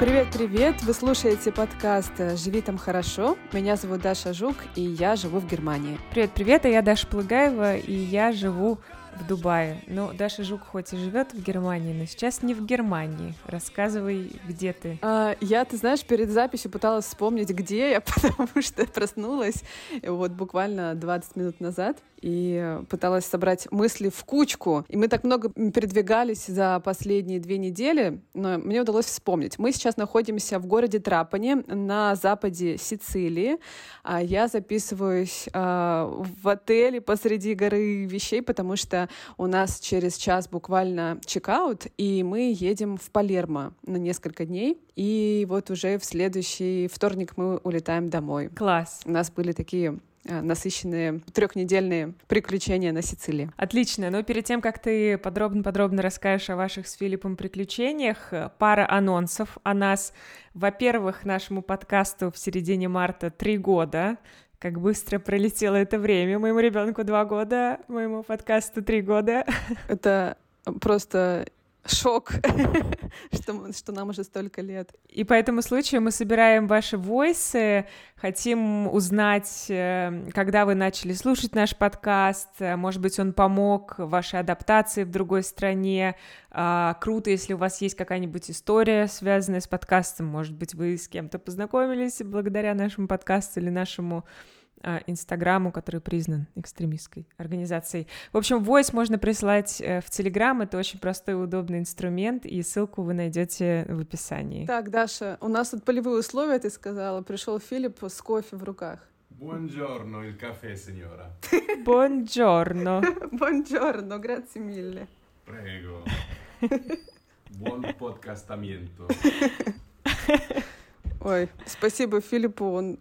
Привет-привет! Вы слушаете подкаст «Живи там хорошо». Меня зовут Даша Жук, и я живу в Германии. Привет-привет, а я Даша Плыгаева, и я живу в Дубае. Ну, Даша Жук хоть и живет в Германии, но сейчас не в Германии. Рассказывай, где ты. А, я, ты знаешь, перед записью пыталась вспомнить, где я, потому что проснулась вот буквально 20 минут назад и пыталась собрать мысли в кучку. И мы так много передвигались за последние две недели, но мне удалось вспомнить. Мы сейчас находимся в городе Трапани на западе Сицилии. А я записываюсь а, в отеле посреди горы вещей, потому что у нас через час буквально чекаут, и мы едем в Палермо на несколько дней. И вот уже в следующий вторник мы улетаем домой. Класс. У нас были такие Э, насыщенные трехнедельные приключения на Сицилии. Отлично. Но перед тем, как ты подробно-подробно расскажешь о ваших с Филиппом приключениях, э, пара анонсов о нас. Во-первых, нашему подкасту в середине марта три года. Как быстро пролетело это время. Моему ребенку два года, моему подкасту три года. Это просто шок, что, что нам уже столько лет. И по этому случаю мы собираем ваши войсы, хотим узнать, э, когда вы начали слушать наш подкаст, э, может быть, он помог вашей адаптации в другой стране. А, круто, если у вас есть какая-нибудь история, связанная с подкастом, может быть, вы с кем-то познакомились благодаря нашему подкасту или нашему Инстаграму, который признан экстремистской организацией. В общем, voice можно присылать э, в Телеграм, это очень простой и удобный инструмент, и ссылку вы найдете в описании. Так, Даша, у нас тут полевые условия, ты сказала. Пришел Филипп с кофе в руках. Buongiorno, il caffè, signora. Buongiorno. Buongiorno, grazie mille. Prego. Buon podcastamiento. Ой, спасибо Филиппу, он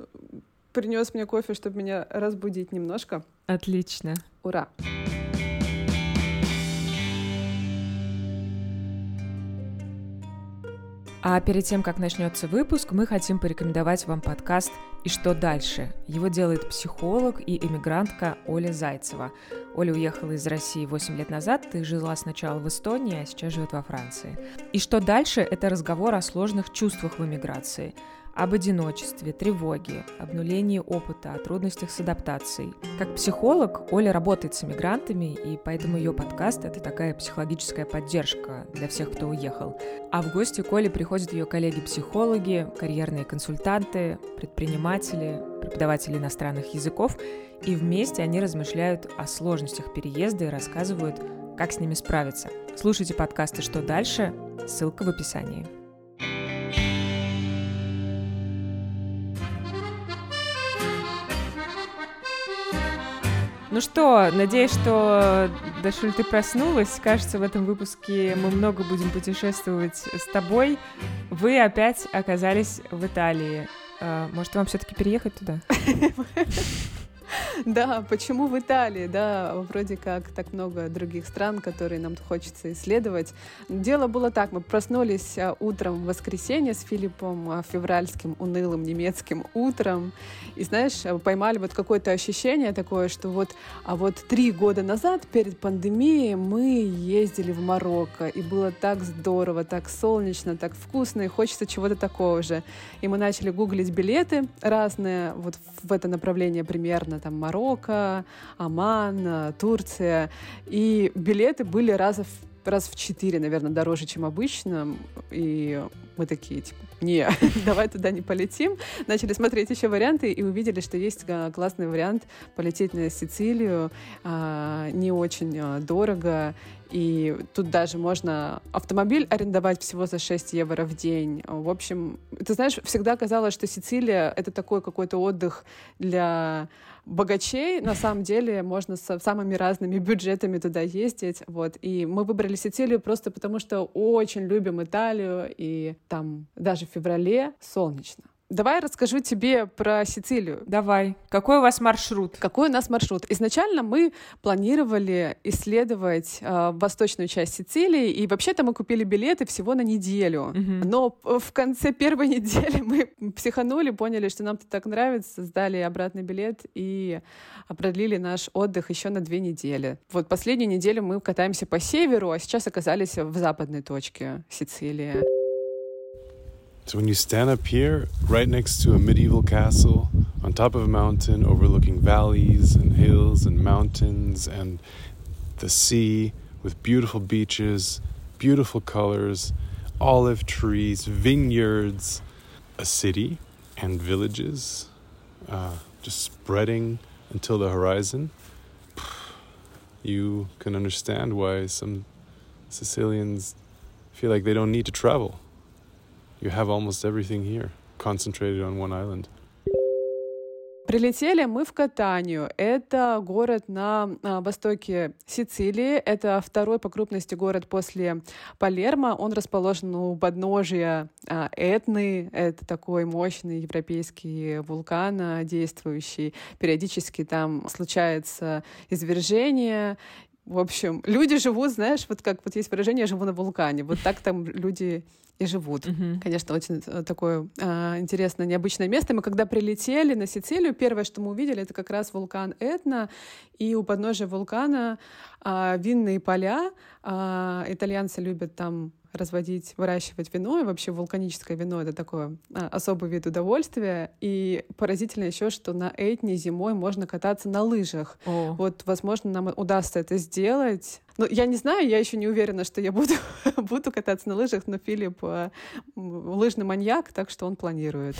принес мне кофе, чтобы меня разбудить немножко. Отлично. Ура! А перед тем, как начнется выпуск, мы хотим порекомендовать вам подкаст «И что дальше?». Его делает психолог и эмигрантка Оля Зайцева. Оля уехала из России 8 лет назад и жила сначала в Эстонии, а сейчас живет во Франции. «И что дальше?» – это разговор о сложных чувствах в эмиграции – об одиночестве, тревоге, обнулении опыта, о трудностях с адаптацией. Как психолог Оля работает с иммигрантами, и поэтому ее подкаст — это такая психологическая поддержка для всех, кто уехал. А в гости к Оле приходят ее коллеги-психологи, карьерные консультанты, предприниматели, преподаватели иностранных языков, и вместе они размышляют о сложностях переезда и рассказывают, как с ними справиться. Слушайте подкасты «Что дальше?» Ссылка в описании. Ну что, надеюсь, что, Дашуль, ты проснулась. Кажется, в этом выпуске мы много будем путешествовать с тобой. Вы опять оказались в Италии. А, может, вам все-таки переехать туда? Да, почему в Италии? Да, вроде как так много других стран, которые нам хочется исследовать. Дело было так, мы проснулись а, утром в воскресенье с Филиппом, а, февральским унылым немецким утром, и, знаешь, поймали вот какое-то ощущение такое, что вот, а вот три года назад, перед пандемией, мы ездили в Марокко, и было так здорово, так солнечно, так вкусно, и хочется чего-то такого же. И мы начали гуглить билеты разные вот в это направление примерно, там Марокко, Оман, э, Турция. И билеты были раза в раз в четыре, наверное, дороже, чем обычно. И мы такие, типа, не, давай туда не полетим. Начали смотреть еще варианты и увидели, что есть э, классный вариант полететь на Сицилию. А, не очень э, дорого. И тут даже можно автомобиль арендовать всего за 6 евро в день. В общем, ты знаешь, всегда казалось, что Сицилия — это такой какой-то отдых для богачей. На самом деле можно с самыми разными бюджетами туда ездить. Вот. И мы выбрали Сицилию просто потому, что очень любим Италию, и там даже в феврале солнечно. Давай расскажу тебе про Сицилию. Давай. Какой у вас маршрут? Какой у нас маршрут? Изначально мы планировали исследовать э, восточную часть Сицилии, и вообще-то мы купили билеты всего на неделю. Угу. Но в конце первой недели мы психанули, поняли, что нам это так нравится, сдали обратный билет и продлили наш отдых еще на две недели. Вот последнюю неделю мы катаемся по северу, а сейчас оказались в западной точке Сицилии. So when you stand up here, right next to a medieval castle, on top of a mountain overlooking valleys and hills and mountains and the sea with beautiful beaches, beautiful colors, olive trees, vineyards, a city and villages uh, just spreading until the horizon, you can understand why some Sicilians feel like they don't need to travel. You have almost everything here, concentrated on one island. Прилетели мы в Катанию. Это город на а, востоке Сицилии. Это второй по крупности город после Палермо. Он расположен у подножия а, Этны. Это такой мощный европейский вулкан, а, действующий. Периодически там случается извержение. В общем, люди живут, знаешь, вот как вот есть выражение «я живу на вулкане». Вот так там люди и живут. Mm-hmm. Конечно, очень э, такое а, интересное, необычное место. Мы когда прилетели на Сицилию, первое, что мы увидели, это как раз вулкан Этна, и у подножия вулкана а, винные поля. А, итальянцы любят там разводить, выращивать вино, и вообще вулканическое вино — это такое а, особый вид удовольствия. И поразительно еще, что на Этне зимой можно кататься на лыжах. О. Вот, возможно, нам удастся это сделать. Ну, я не знаю, я еще не уверена, что я буду, буду кататься на лыжах, но Филипп э, лыжный маньяк, так что он планирует.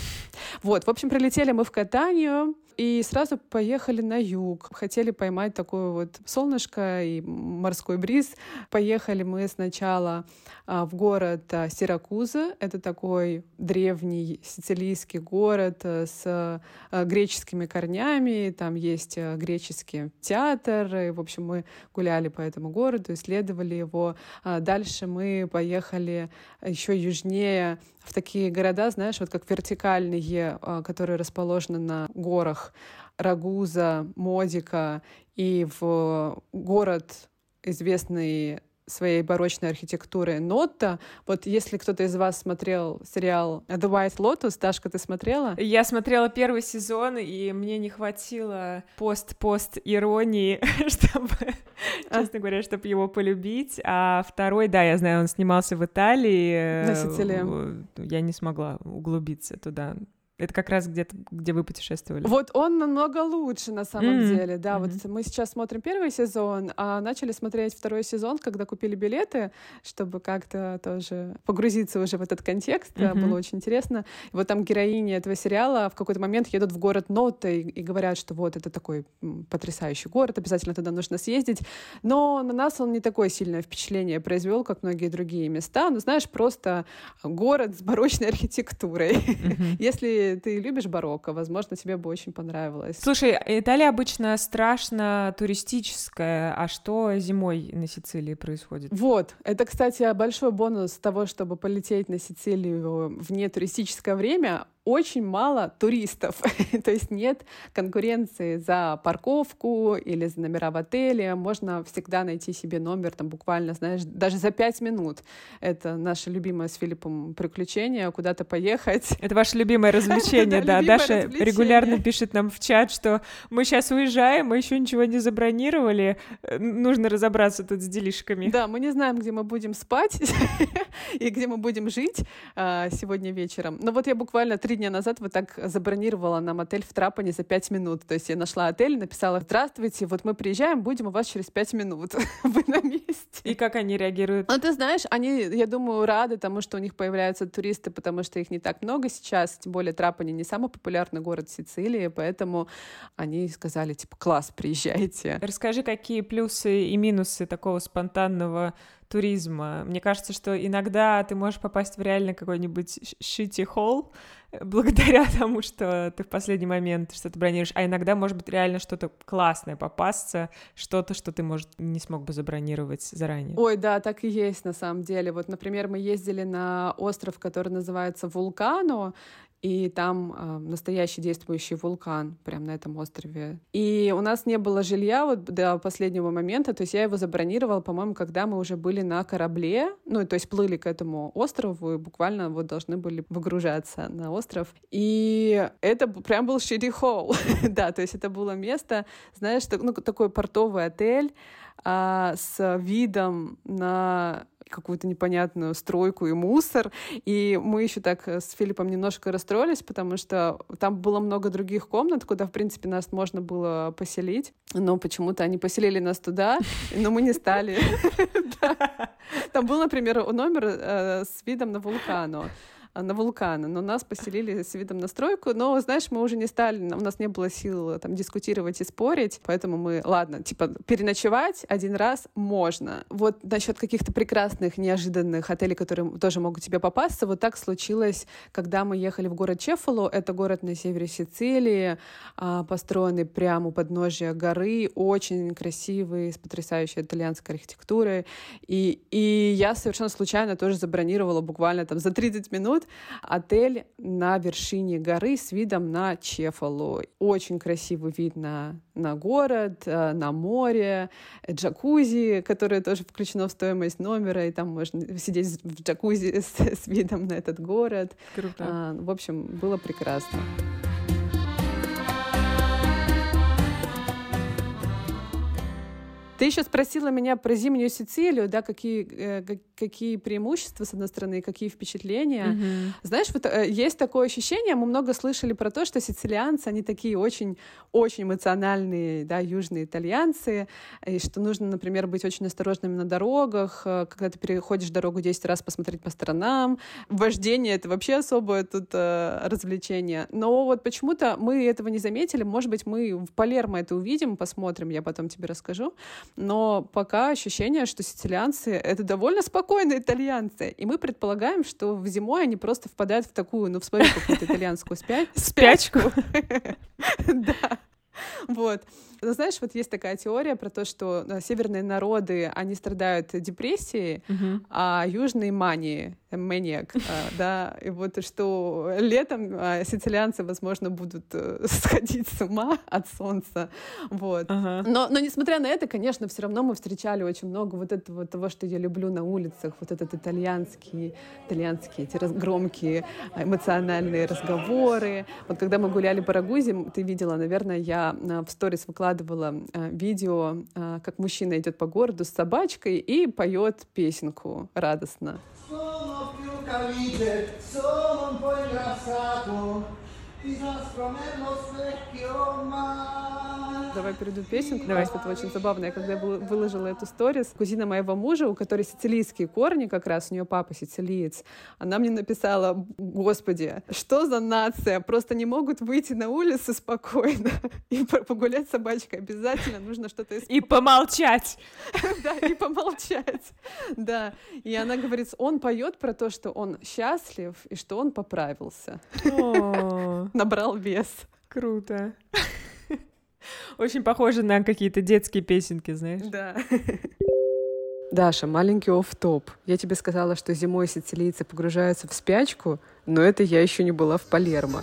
Вот, в общем, прилетели мы в Катанию и сразу поехали на юг. Хотели поймать такое вот солнышко и морской бриз. Поехали мы сначала а, в город а, Сиракуза. Это такой древний сицилийский город а, с а, греческими корнями. Там есть а, греческий театр. И, в общем, мы гуляли по этому городу городу, исследовали его. А дальше мы поехали еще южнее в такие города, знаешь, вот как вертикальные, а, которые расположены на горах Рагуза, Модика и в город известный своей барочной архитектуры Нотта. Вот если кто-то из вас смотрел сериал The White Lotus, Дашка, ты смотрела? Я смотрела первый сезон, и мне не хватило пост-пост иронии, чтобы, а? честно говоря, чтобы его полюбить. А второй, да, я знаю, он снимался в Италии. На Сицилии. Я не смогла углубиться туда. Это как раз где-то, где вы путешествовали. Вот он намного лучше на самом mm-hmm. деле, да. Mm-hmm. Вот мы сейчас смотрим первый сезон, а начали смотреть второй сезон, когда купили билеты, чтобы как-то тоже погрузиться уже в этот контекст. Mm-hmm. Было очень интересно. И вот там героини этого сериала в какой-то момент едут в город Нота и, и говорят, что вот это такой потрясающий город, обязательно туда нужно съездить. Но на нас он не такое сильное впечатление произвел, как многие другие места. Ну, знаешь, просто город с барочной архитектурой. Mm-hmm. Если ты любишь барокко, возможно, тебе бы очень понравилось. Слушай, Италия обычно страшно туристическая, а что зимой на Сицилии происходит? Вот, это, кстати, большой бонус того, чтобы полететь на Сицилию в нетуристическое время очень мало туристов, то есть нет конкуренции за парковку или за номера в отеле, можно всегда найти себе номер там буквально, знаешь, даже за пять минут. Это наше любимое с Филиппом приключение, куда-то поехать. Это ваше любимое развлечение, да. Даша регулярно пишет нам в чат, что мы сейчас уезжаем, мы еще ничего не забронировали, нужно разобраться тут с делишками. Да, мы не знаем, где мы будем спать и где мы будем жить а, сегодня вечером. Но вот я буквально три дня назад вот так забронировала нам отель в Трапане за пять минут. То есть я нашла отель, написала «Здравствуйте, вот мы приезжаем, будем у вас через пять минут. Вы на месте». И как они реагируют? Ну, ты знаешь, они, я думаю, рады тому, что у них появляются туристы, потому что их не так много сейчас. Тем более Трапани не самый популярный город Сицилии, поэтому они сказали, типа, класс, приезжайте. Расскажи, какие плюсы и минусы такого спонтанного туризма. Мне кажется, что иногда ты можешь попасть в реально какой-нибудь шити холл благодаря тому, что ты в последний момент что-то бронируешь, а иногда может быть реально что-то классное попасться, что-то, что ты, может, не смог бы забронировать заранее. Ой, да, так и есть на самом деле. Вот, например, мы ездили на остров, который называется Вулкано, и там э, настоящий действующий вулкан прямо на этом острове. И у нас не было жилья вот до последнего момента, то есть я его забронировала, по-моему, когда мы уже были на корабле, ну, то есть плыли к этому острову и буквально вот должны были выгружаться на остров. И это прям был шири холл, да, то есть это было место, знаешь, ну, такой портовый отель, а, с видом на какую-то непонятную стройку и мусор. И мы еще так с Филиппом немножко расстроились, потому что там было много других комнат, куда, в принципе, нас можно было поселить. Но почему-то они поселили нас туда, но мы не стали. Там был, например, номер э, с видом на вулкану. А, на вулканы, но нас поселили с видом на стройку, но, знаешь, мы уже не стали, у нас не было сил там дискутировать и спорить, поэтому мы, ладно, типа, переночевать один раз можно. Вот насчет каких-то прекрасных, неожиданных отелей, которые тоже могут тебе попасться, вот так случилось, когда мы ехали в город Чефалу, это город на севере Сицилии, а, построенный прямо у подножия горы, очень красивый, с потрясающей итальянской архитектурой, и, и я совершенно случайно тоже забронировала буквально там за 30 минут отель на вершине горы с видом на Чефалу. Очень красивый вид на, на город, э, на море, джакузи, которое тоже включено в стоимость номера, и там можно сидеть в джакузи с, с видом на этот город. Круто. А, в общем, было прекрасно. Ты еще спросила меня про зимнюю Сицилию, да, какие, э, какие преимущества, с одной стороны, какие впечатления. Mm-hmm. Знаешь, вот э, есть такое ощущение, мы много слышали про то, что сицилианцы, они такие очень, очень эмоциональные, да, южные итальянцы, и что нужно, например, быть очень осторожными на дорогах, э, когда ты переходишь дорогу 10 раз, посмотреть по сторонам. Вождение — это вообще особое тут э, развлечение. Но вот почему-то мы этого не заметили. Может быть, мы в Палермо это увидим, посмотрим, я потом тебе расскажу но пока ощущение, что сицилианцы — это довольно спокойные итальянцы, и мы предполагаем, что в зимой они просто впадают в такую, ну, в свою какую-то итальянскую спячку. Да. Вот. Но знаешь, вот есть такая теория про то, что северные народы, они страдают депрессией, а южные — манией maniac, а, да, и вот что летом а, сицилианцы, возможно, будут э, сходить с ума от солнца, вот. Ага. Но, но несмотря на это, конечно, все равно мы встречали очень много вот этого того, что я люблю на улицах, вот этот итальянский, итальянские эти громкие эмоциональные разговоры. Вот когда мы гуляли по Рагузе, ты видела, наверное, я в сторис выкладывала видео, как мужчина идет по городу с собачкой и поет песенку радостно. Sono più calice, sono un po' ingrassato, давай перейду песенку. Давай. Это очень забавно. Я когда выложила эту сторис, кузина моего мужа, у которой сицилийские корни как раз, у нее папа сицилиец, она мне написала, господи, что за нация? Просто не могут выйти на улицу спокойно и погулять с собачкой. Обязательно нужно что-то И помолчать. Да, и помолчать. Да. И она говорит, он поет про то, что он счастлив и что он поправился. Набрал вес. Круто. Очень похоже на какие-то детские песенки, знаешь. Да. Даша, маленький оф-топ. Я тебе сказала, что зимой сицилийцы погружаются в спячку, но это я еще не была в Палермо.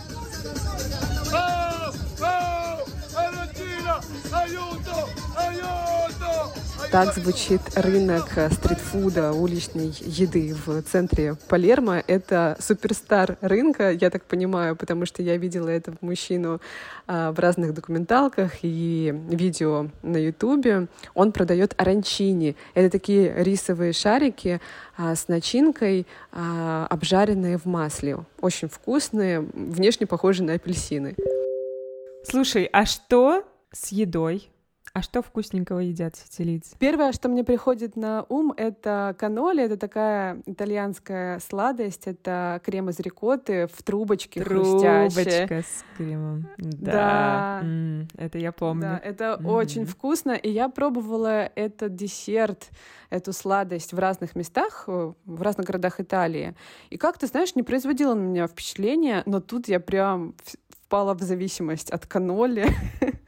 Так звучит рынок стритфуда, уличной еды в центре Палермо. Это суперстар рынка, я так понимаю, потому что я видела этого мужчину а, в разных документалках и видео на Ютубе. Он продает оранчини. Это такие рисовые шарики а, с начинкой, а, обжаренные в масле. Очень вкусные, внешне похожи на апельсины. Слушай, а что с едой? А что вкусненького едят сицилийцы? Первое, что мне приходит на ум, это каноли. Это такая итальянская сладость. Это крем из рикотты в трубочке Трубочка хрустящая. с кремом. Да. да. М-м, это я помню. Да, это mm-hmm. очень вкусно. И я пробовала этот десерт, эту сладость в разных местах, э, в разных городах Италии. И как ты знаешь, не производило на меня впечатления, но тут я прям впала в зависимость от каноли.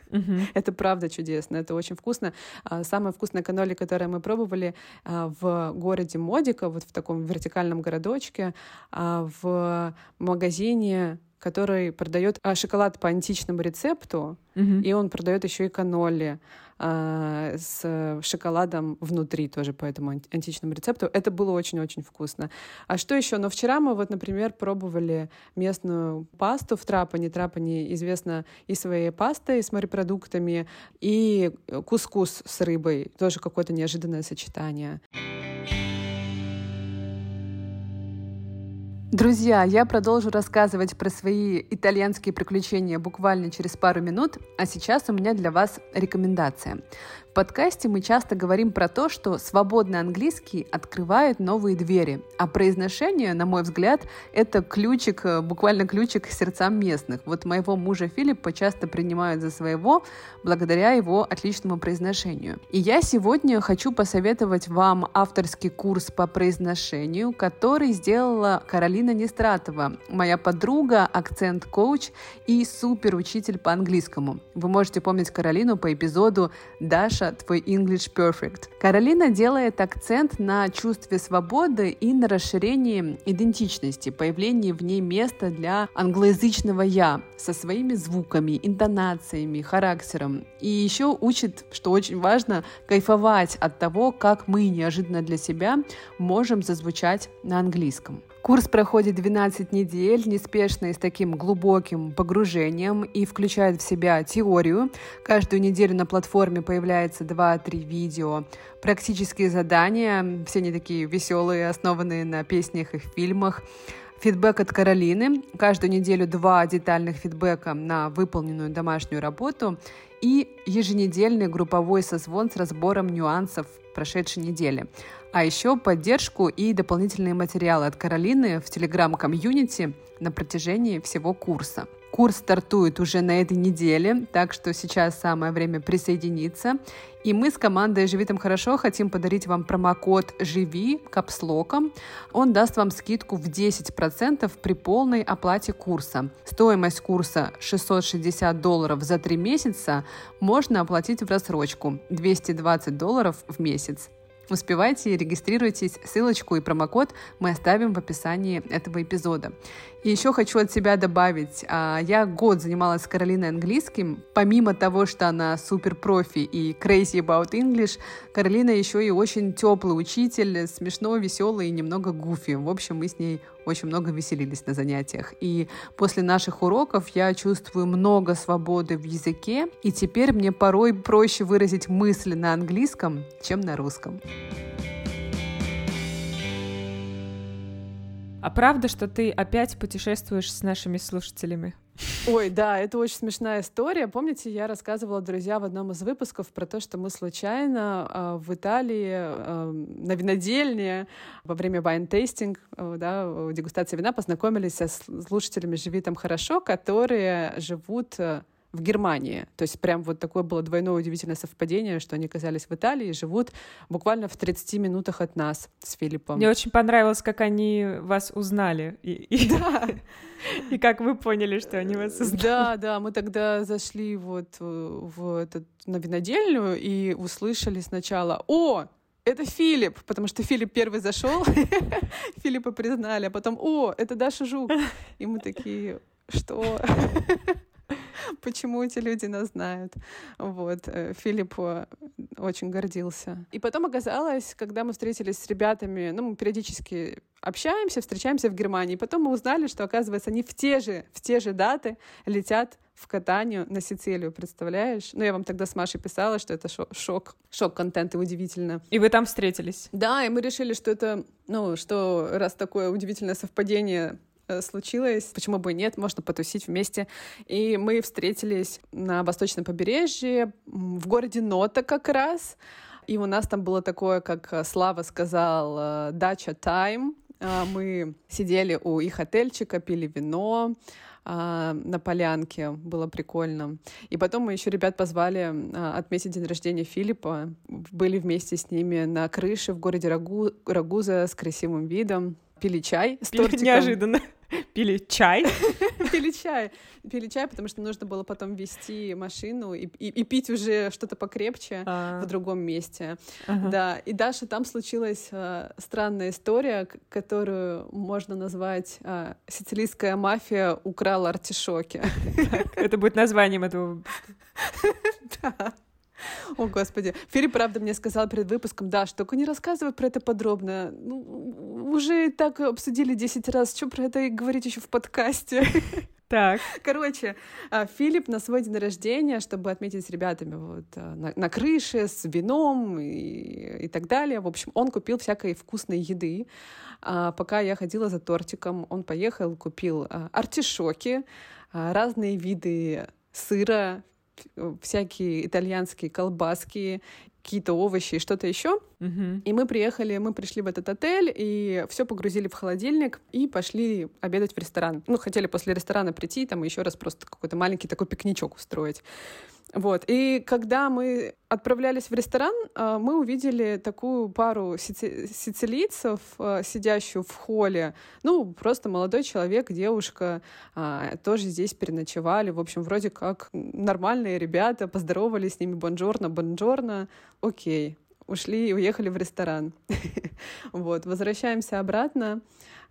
Это правда чудесно, это очень вкусно. А, самое вкусное каноли, которое мы пробовали а, в городе Модика, вот в таком вертикальном городочке, а, в магазине который продает а, шоколад по античному рецепту, Мгм. и он продает еще и каноли а, с шоколадом внутри тоже по этому ан- античному рецепту. Это было очень-очень вкусно. А что еще? Но вчера мы вот, например, пробовали местную пасту в Трапане. Трапане известна и своей пастой с морепродуктами, и кускус с рыбой. Тоже какое-то неожиданное сочетание. Друзья, я продолжу рассказывать про свои итальянские приключения буквально через пару минут, а сейчас у меня для вас рекомендация. В подкасте мы часто говорим про то, что свободный английский открывает новые двери, а произношение, на мой взгляд, это ключик, э, буквально ключик к сердцам местных. Вот моего мужа Филиппа часто принимают за своего благодаря его отличному произношению. И я сегодня хочу посоветовать вам авторский курс по произношению, который сделала Каролина Нестратова, моя подруга, акцент-коуч и супер учитель по английскому. Вы можете помнить Каролину по эпизоду «Даша, твой English Perfect». Каролина делает акцент на чувстве свободы и на расширении идентичности, появлении в ней места для англоязычного «я» со своими звуками, интонациями, характером. И еще учит, что очень важно, кайфовать от того, как мы неожиданно для себя можем зазвучать на английском. Курс проходит 12 недель, неспешно и с таким глубоким погружением и включает в себя теорию. Каждую неделю на платформе появляется 2-3 видео, практические задания, все они такие веселые, основанные на песнях и фильмах. Фидбэк от Каролины. Каждую неделю два детальных фидбэка на выполненную домашнюю работу и еженедельный групповой созвон с разбором нюансов прошедшей недели. А еще поддержку и дополнительные материалы от Каролины в телеграм-комьюнити на протяжении всего курса. Курс стартует уже на этой неделе, так что сейчас самое время присоединиться. И мы с командой «Живи там хорошо» хотим подарить вам промокод «Живи» капслоком. Он даст вам скидку в 10% при полной оплате курса. Стоимость курса 660 долларов за 3 месяца можно оплатить в рассрочку 220 долларов в месяц. Успевайте, регистрируйтесь, ссылочку и промокод мы оставим в описании этого эпизода. И еще хочу от себя добавить, а, я год занималась с Каролиной английским. Помимо того, что она супер профи и crazy about English, Каролина еще и очень теплый учитель, смешно, веселый и немного гуфи. В общем, мы с ней очень много веселились на занятиях. И после наших уроков я чувствую много свободы в языке, и теперь мне порой проще выразить мысли на английском, чем на русском. А правда, что ты опять путешествуешь с нашими слушателями? Ой, да, это очень смешная история. Помните, я рассказывала, друзья, в одном из выпусков про то, что мы случайно э, в Италии э, на винодельне во время wine tasting, э, да, дегустации вина познакомились со слушателями «Живи там хорошо», которые живут э, в Германии. То есть прям вот такое было двойное удивительное совпадение, что они оказались в Италии и живут буквально в 30 минутах от нас с Филиппом. Мне очень понравилось, как они вас узнали. И, и, Да, и как вы поняли, что они вас узнали. Да, да, мы тогда зашли вот э, в этот, на винодельню и услышали сначала «О, это Филипп!» Потому что Филипп первый зашел, Филиппа признали, а потом «О, это Даша Жук!» И мы такие «Что?» Почему эти люди нас знают? Вот. э, Филипп э, очень гордился. И потом оказалось, когда мы встретились с ребятами, ну, мы периодически общаемся, встречаемся в Германии, потом мы узнали, что, оказывается, они в те же, в те же даты летят в катанию на Сицилию, представляешь? Ну, я вам тогда с Машей писала, что это шо- шок, шок-контент, и удивительно. И вы там встретились. Да, и мы решили, что это, ну, что раз такое удивительное совпадение случилось, почему бы и нет, можно потусить вместе. И мы встретились на восточном побережье, в городе Нота как раз. И у нас там было такое, как э, Слава сказал, э, дача тайм. А, Мы сидели у их отельчика, пили вино а, на полянке, было прикольно. И потом мы еще ребят позвали а, отметить день рождения Филиппа. Были вместе с ними на крыше в городе Рагу, Рагуза с красивым видом. Пили чай с Пили тортиком. неожиданно. Пили чай? Пили чай. Пили чай, потому что нужно было потом вести машину и, и, и пить уже что-то покрепче а... в другом месте. Да, и Даша, там случилась э, странная история, которую можно назвать э, «Сицилийская мафия украла артишоки». Это будет названием этого Да. О, Господи. Филипп, правда, мне сказал перед выпуском, да, что только не рассказывай про это подробно. Ну, уже так обсудили 10 раз, что про это и говорить еще в подкасте. Так. Короче, а, Филипп на свой день рождения, чтобы отметить с ребятами вот а, на, на крыше с вином и, и так далее, в общем, он купил всякой вкусной еды. А пока я ходила за тортиком, он поехал, купил а, артишоки, разные виды сыра, всякие итальянские колбаски, какие-то овощи и что-то еще. Uh-huh. И мы приехали, мы пришли в этот отель и все погрузили в холодильник и пошли обедать в ресторан. Ну, хотели после ресторана прийти, там еще раз просто какой-то маленький такой пикничок устроить. Вот. И когда мы отправлялись в ресторан, а, мы увидели такую пару сици- сицилийцев, а, сидящую в холле. Ну, просто молодой человек, девушка, а, тоже здесь переночевали. В общем, вроде как нормальные ребята, поздоровались с ними, бонжорно, бонжорно, окей. Ушли и уехали в ресторан. вот, возвращаемся обратно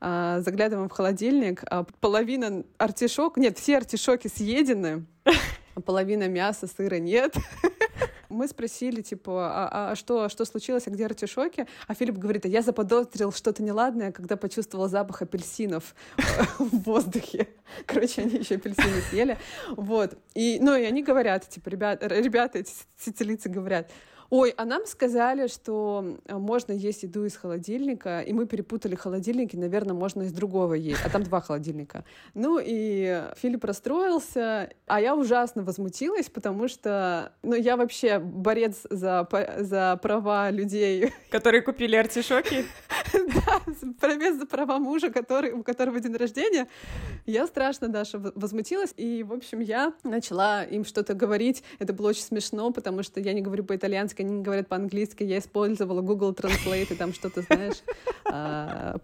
заглядываем в холодильник, половина артишок, нет, все артишоки съедены, половина мяса, сыра нет. Мы спросили, типа, а, а что, что случилось, а где артишоки? А Филипп говорит, а я заподозрил что-то неладное, когда почувствовал запах апельсинов в воздухе. Короче, они еще апельсины съели. Вот. И, ну, и они говорят, типа, ребят, ребята, эти сицилийцы говорят, Ой, а нам сказали, что э, можно есть еду из холодильника, и мы перепутали холодильники, наверное, можно из другого есть, а там два холодильника. Ну и Филипп расстроился, а я ужасно возмутилась, потому что, ну, я вообще борец за, за права людей. Которые купили артишоки? Да, борец за права мужа, который, у которого день рождения. Я страшно, Даша, возмутилась, и, в общем, я начала им что-то говорить. Это было очень смешно, потому что я не говорю по-итальянски, они не говорят по-английски, я использовала Google Translate и там что-то, знаешь, а,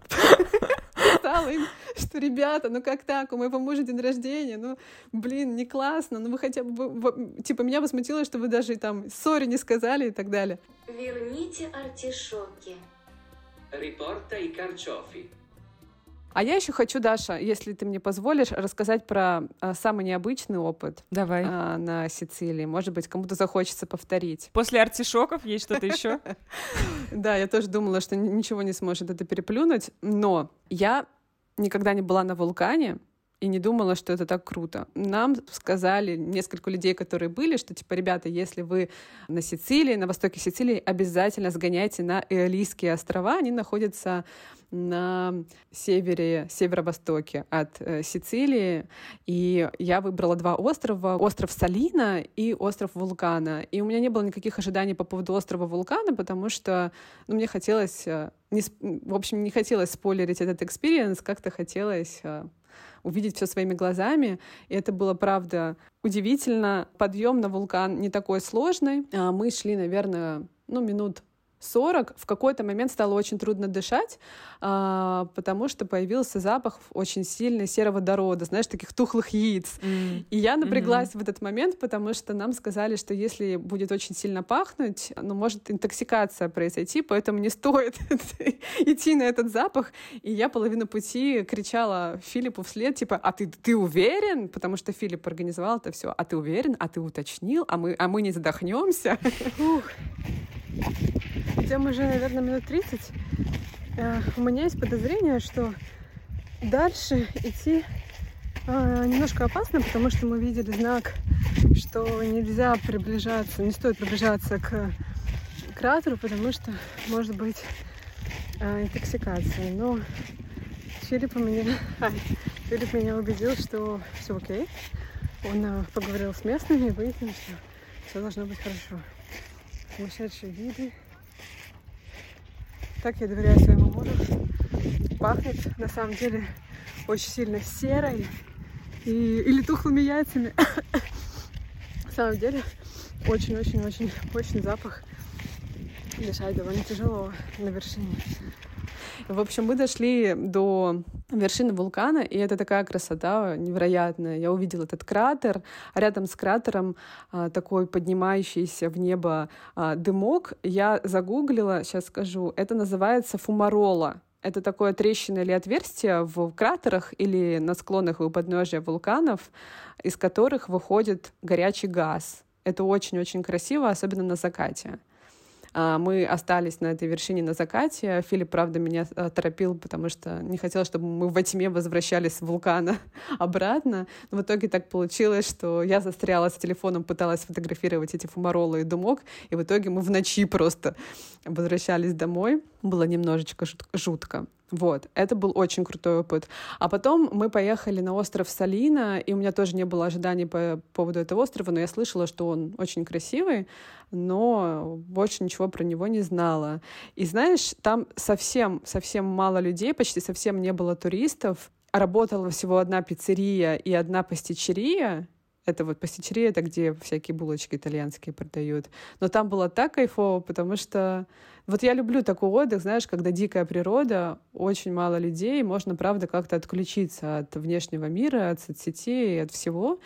сказала им, что, ребята, ну как так, у моего мужа день рождения, ну, блин, не классно, ну вы хотя бы, типа, меня возмутило, что вы даже там сори не сказали и так далее. Верните артишоки. Riporta i carciofi. А я еще хочу, Даша, если ты мне позволишь, рассказать про а, самый необычный опыт Давай. А, на Сицилии. Может быть, кому-то захочется повторить. После артишоков есть что-то еще? Да, я тоже думала, что ничего не сможет это переплюнуть, но я никогда не была на вулкане, и не думала, что это так круто. Нам сказали несколько людей, которые были, что типа, ребята, если вы на Сицилии, на востоке Сицилии, обязательно сгоняйте на Эолийские острова. Они находятся на севере, северо-востоке от э, Сицилии. И я выбрала два острова. Остров Салина и остров Вулкана. И у меня не было никаких ожиданий по поводу острова Вулкана, потому что ну, мне хотелось... Э, не, в общем, не хотелось спойлерить этот experience, как-то хотелось э, увидеть все своими глазами. И это было, правда, удивительно. Подъем на вулкан не такой сложный. А мы шли, наверное, ну, минут 40 в какой-то момент стало очень трудно дышать, а, потому что появился запах очень сильный сероводорода, знаешь, таких тухлых яиц. Мм. И я напряглась mm-hmm. в этот момент, потому что нам сказали, что если будет очень сильно пахнуть, ну, может интоксикация произойти, поэтому не стоит идти на этот запах. И я половину пути кричала Филиппу вслед, типа, а ты, ты уверен? Потому что Филипп организовал это все. А ты уверен? А ты уточнил? А мы, а мы не задохнемся? Идем уже, наверное, минут 30. Э, у меня есть подозрение, что дальше идти э, немножко опасно, потому что мы видели знак, что нельзя приближаться, не стоит приближаться к кратеру, потому что может быть э, интоксикация. Но Филипп меня, Филипп меня убедил, что все окей. Он поговорил с местными и выяснил, что все должно быть хорошо. Сумасшедшие виды. Так я доверяю своему мужу. Пахнет на самом деле очень сильно серой и, или тухлыми яйцами. На самом деле очень-очень-очень очень запах. Дышать довольно тяжело на вершине. В общем, мы дошли до вершины вулкана, и это такая красота невероятная. Я увидела этот кратер, а рядом с кратером а, такой поднимающийся в небо а, дымок. Я загуглила, сейчас скажу, это называется фумарола. Это такое трещина или отверстие в кратерах или на склонах у подножия вулканов, из которых выходит горячий газ. Это очень-очень красиво, особенно на закате. А, мы остались на этой вершине на закате. Филипп, правда, меня а, торопил, потому что не хотел, чтобы мы во тьме возвращались с вулкана обратно. Но в итоге так получилось, что я застряла с телефоном, пыталась фотографировать эти фумаролы и дымок, и в итоге мы в ночи просто возвращались домой. Было немножечко жутко. Вот, это был очень крутой опыт. А потом мы поехали на остров Салина, и у меня тоже не было ожиданий по поводу этого острова, но я слышала, что он очень красивый, но больше ничего про него не знала. И знаешь, там совсем, совсем мало людей, почти совсем не было туристов. Работала всего одна пиццерия и одна пастичерия, это вот пастичерия, это где всякие булочки итальянские продают. Но там было так кайфово, потому что вот я люблю такой отдых, знаешь, когда дикая природа, очень мало людей, можно, правда, как-то отключиться от внешнего мира, от соцсетей, от всего.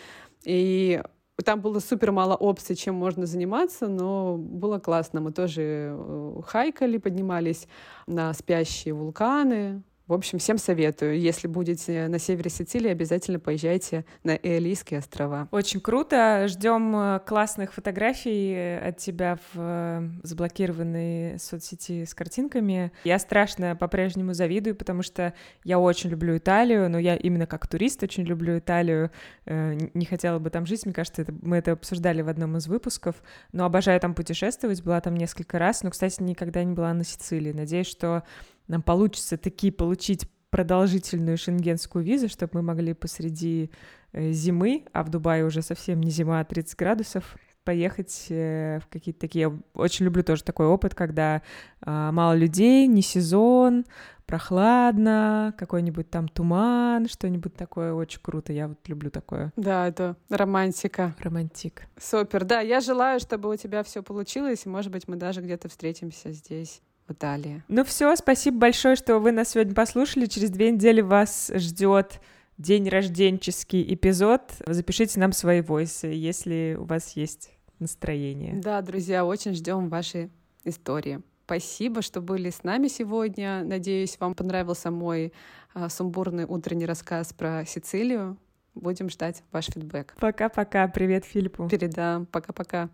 И там было супер мало опций, чем можно заниматься, но было классно. Мы тоже э, хайкали, поднимались на спящие вулканы, в общем, всем советую. Если будете на севере Сицилии, обязательно поезжайте на Эолийские острова. Очень круто. Ждем э, классных фотографий от тебя в э, заблокированной соцсети с картинками. Я страшно по-прежнему завидую, потому что я очень люблю Италию, но я именно как турист очень люблю Италию. Э, не хотела бы там жить, мне кажется, это, мы это обсуждали в одном из выпусков, но обожаю там путешествовать, была там несколько раз, но, кстати, никогда не была на Сицилии. Надеюсь, что нам получится таки получить продолжительную шенгенскую визу, чтобы мы могли посреди э, зимы, а в Дубае уже совсем не зима, а 30 градусов, поехать э, в какие-то такие... Я очень люблю тоже такой опыт, когда а, мало людей, не сезон, прохладно, какой-нибудь там туман, что-нибудь такое очень круто. Я вот люблю такое. Да, это романтика. Романтик. Супер. Да, я желаю, чтобы у тебя все получилось, и, может быть, мы даже где-то встретимся здесь в Италии. Ну все, спасибо большое, что вы нас сегодня послушали. Через две недели вас ждет день рожденческий эпизод. Запишите нам свои войсы, если у вас есть настроение. Да, друзья, очень ждем вашей истории. Спасибо, что были с нами сегодня. Надеюсь, вам понравился мой а, сумбурный утренний рассказ про Сицилию. Будем ждать ваш фидбэк. Пока-пока. Привет Филиппу. Передам. Пока-пока.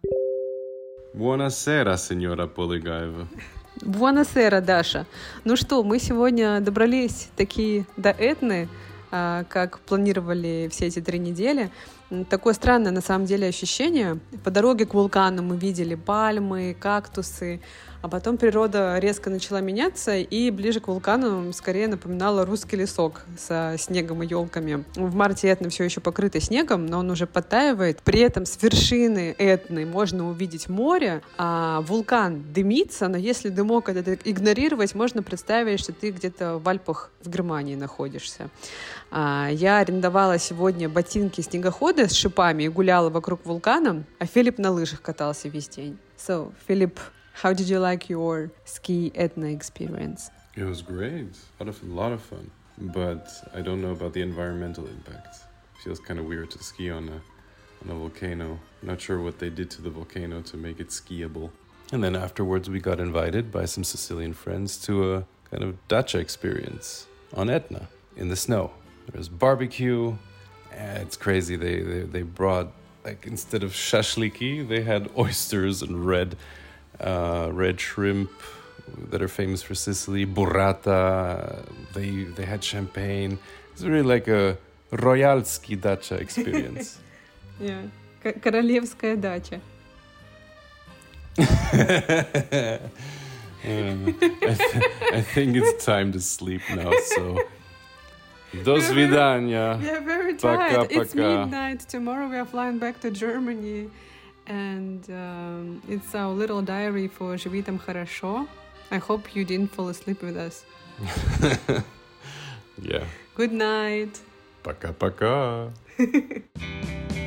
Buonasera, signora Полыгаева. Буанасера, Даша. Ну что, мы сегодня добрались такие до Этны, а, как планировали все эти три недели. Такое странное на самом деле ощущение. По дороге к вулкану мы видели пальмы, кактусы, а потом природа резко начала меняться, и ближе к вулкану скорее напоминала русский лесок со снегом и елками. В марте Этна все еще покрыта снегом, но он уже подтаивает. При этом с вершины Этны можно увидеть море, а вулкан дымится, но если дымок этот игнорировать, можно представить, что ты где-то в Альпах в Германии находишься. А, я арендовала сегодня ботинки снегохода с шипами и гуляла вокруг вулкана, а Филипп на лыжах катался весь день. So, Филипп How did you like your ski Etna experience? It was great. A lot of, a lot of fun. But I don't know about the environmental impact. Feels kind of weird to ski on a on a volcano. Not sure what they did to the volcano to make it skiable. And then afterwards, we got invited by some Sicilian friends to a kind of dacha experience on Etna in the snow. There was barbecue. it's crazy. They, they they brought like instead of shashliki, they had oysters and red uh, red shrimp that are famous for Sicily, burrata. They they had champagne. It's really like a royalski dacha experience. yeah, королевская дача. I, th- I think it's time to sleep now. So. До свидания. We are very tired. It's midnight. Tomorrow we are flying back to Germany. and um, it's our little diary for «Живи там хорошо». I hope you didn't fall asleep with us. yeah. Good night. Пока-пока.